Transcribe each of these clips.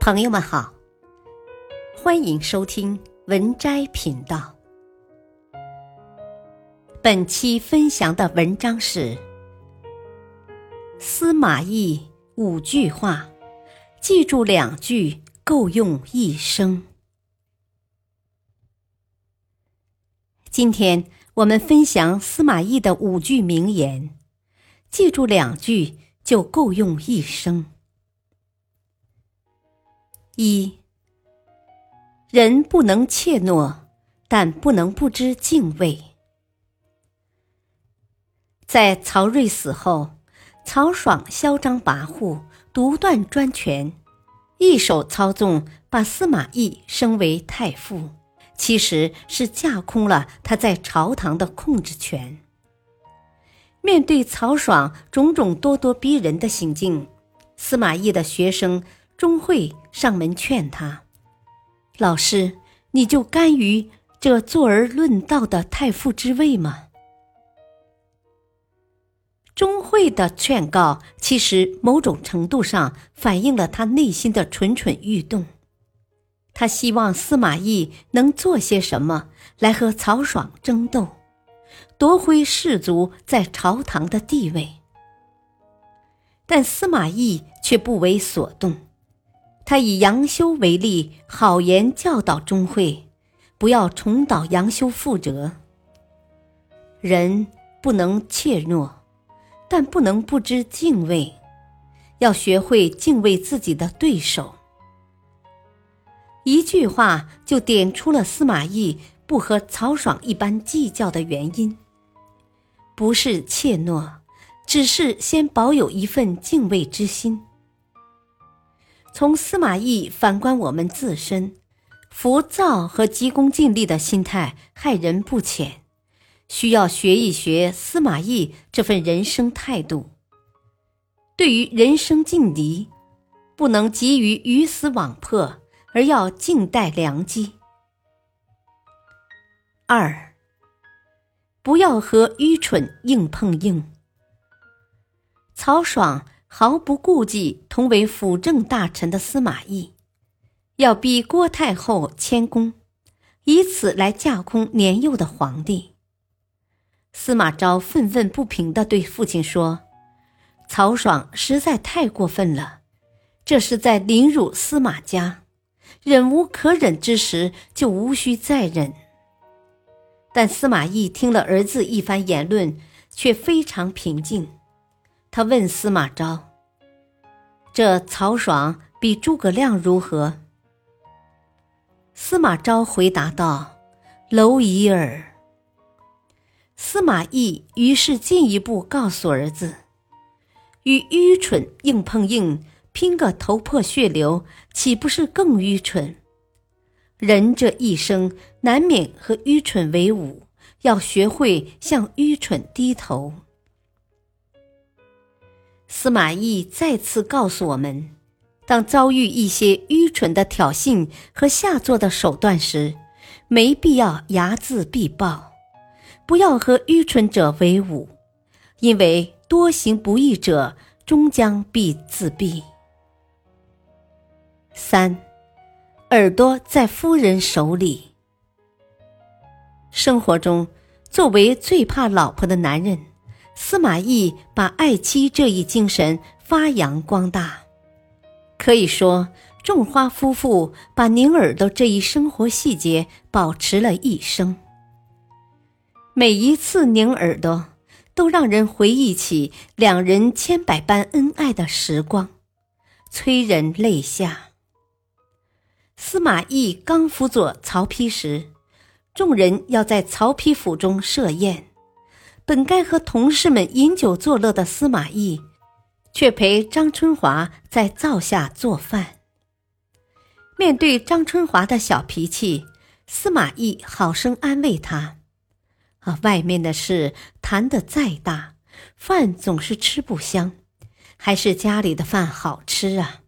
朋友们好，欢迎收听文摘频道。本期分享的文章是司马懿五句话，记住两句够用一生。今天我们分享司马懿的五句名言，记住两句就够用一生。一人不能怯懦，但不能不知敬畏。在曹睿死后，曹爽嚣张跋扈，独断专权，一手操纵把司马懿升为太傅，其实是架空了他在朝堂的控制权。面对曹爽种种咄咄逼人的行径，司马懿的学生。钟会上门劝他：“老师，你就甘于这坐而论道的太傅之位吗？”钟会的劝告，其实某种程度上反映了他内心的蠢蠢欲动。他希望司马懿能做些什么来和曹爽争斗，夺回士族在朝堂的地位。但司马懿却不为所动。他以杨修为例，好言教导钟会，不要重蹈杨修覆辙。人不能怯懦，但不能不知敬畏，要学会敬畏自己的对手。一句话就点出了司马懿不和曹爽一般计较的原因，不是怯懦，只是先保有一份敬畏之心。从司马懿反观我们自身，浮躁和急功近利的心态害人不浅，需要学一学司马懿这份人生态度。对于人生劲敌，不能急于鱼死网破，而要静待良机。二，不要和愚蠢硬碰硬。曹爽。毫不顾忌同为辅政大臣的司马懿，要逼郭太后迁宫，以此来架空年幼的皇帝。司马昭愤愤不平地对父亲说：“曹爽实在太过分了，这是在凌辱司马家，忍无可忍之时就无需再忍。”但司马懿听了儿子一番言论，却非常平静。他问司马昭：“这曹爽比诸葛亮如何？”司马昭回答道：“蝼蚁耳。”司马懿于是进一步告诉儿子：“与愚蠢硬碰硬，拼个头破血流，岂不是更愚蠢？人这一生难免和愚蠢为伍，要学会向愚蠢低头。”司马懿再次告诉我们：当遭遇一些愚蠢的挑衅和下作的手段时，没必要睚眦必报，不要和愚蠢者为伍，因为多行不义者终将必自毙。三，耳朵在夫人手里。生活中，作为最怕老婆的男人。司马懿把爱妻这一精神发扬光大，可以说，种花夫妇把拧耳朵这一生活细节保持了一生。每一次拧耳朵，都让人回忆起两人千百般恩爱的时光，催人泪下。司马懿刚辅佐曹丕时，众人要在曹丕府中设宴。本该和同事们饮酒作乐的司马懿，却陪张春华在灶下做饭。面对张春华的小脾气，司马懿好生安慰他：“啊，外面的事谈得再大，饭总是吃不香，还是家里的饭好吃啊。”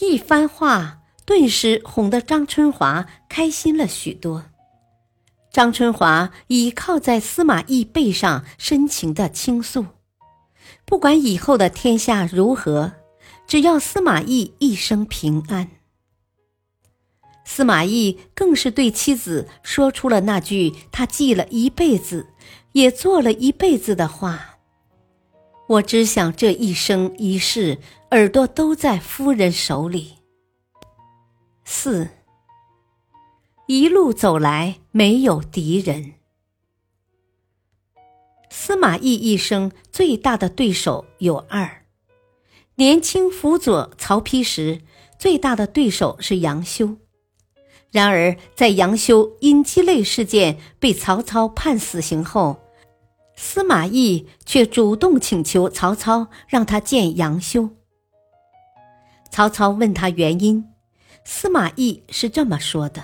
一番话，顿时哄得张春华开心了许多。张春华倚靠在司马懿背上，深情的倾诉：“不管以后的天下如何，只要司马懿一生平安。司马懿更是对妻子说出了那句他记了一辈子，也做了一辈子的话：“我只想这一生一世，耳朵都在夫人手里。”四，一路走来没有敌人。司马懿一生最大的对手有二：年轻辅佐曹丕时，最大的对手是杨修。然而，在杨修因鸡肋事件被曹操判死刑后，司马懿却主动请求曹操让他见杨修。曹操问他原因，司马懿是这么说的：“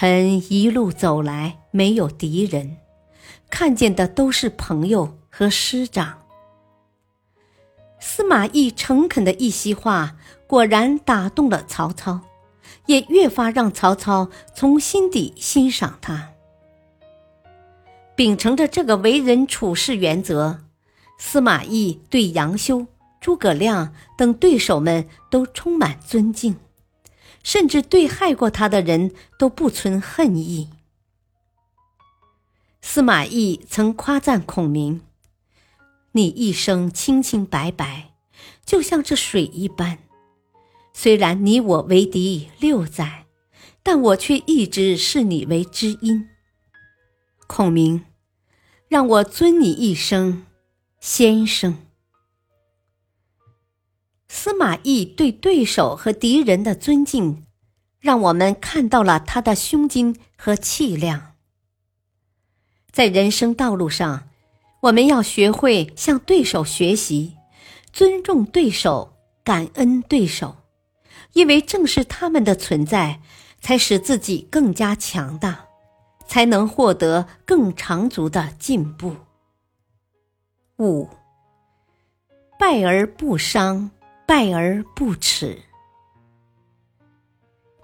臣一路走来没有敌人，看见的都是朋友和师长。”司马懿诚恳的一席话，果然打动了曹操。也越发让曹操从心底欣赏他。秉承着这个为人处事原则，司马懿对杨修、诸葛亮等对手们都充满尊敬，甚至对害过他的人都不存恨意。司马懿曾夸赞孔明：“你一生清清白白，就像这水一般。”虽然你我为敌六载，但我却一直视你为知音。孔明，让我尊你一声先生。司马懿对对手和敌人的尊敬，让我们看到了他的胸襟和气量。在人生道路上，我们要学会向对手学习，尊重对手，感恩对手。因为正是他们的存在，才使自己更加强大，才能获得更长足的进步。五，败而不伤，败而不耻。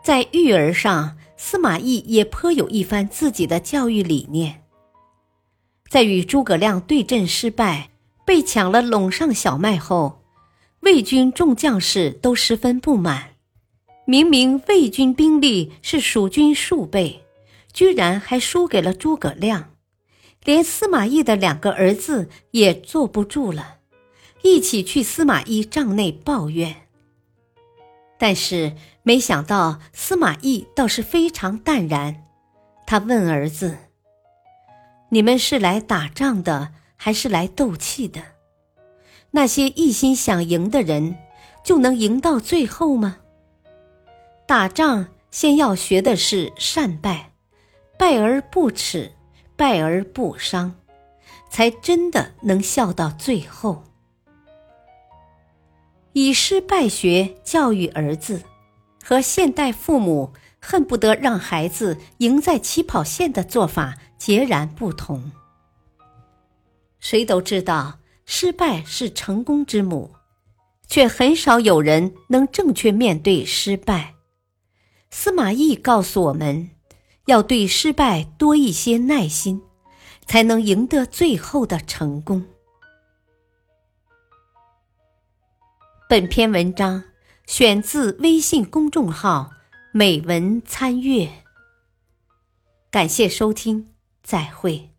在育儿上，司马懿也颇有一番自己的教育理念。在与诸葛亮对阵失败，被抢了陇上小麦后，魏军众将士都十分不满。明明魏军兵力是蜀军数倍，居然还输给了诸葛亮，连司马懿的两个儿子也坐不住了，一起去司马懿帐内抱怨。但是没想到司马懿倒是非常淡然，他问儿子：“你们是来打仗的，还是来斗气的？那些一心想赢的人，就能赢到最后吗？”打仗先要学的是善败，败而不耻，败而不伤，才真的能笑到最后。以失败学教育儿子，和现代父母恨不得让孩子赢在起跑线的做法截然不同。谁都知道失败是成功之母，却很少有人能正确面对失败。司马懿告诉我们，要对失败多一些耐心，才能赢得最后的成功。本篇文章选自微信公众号“美文参阅”，感谢收听，再会。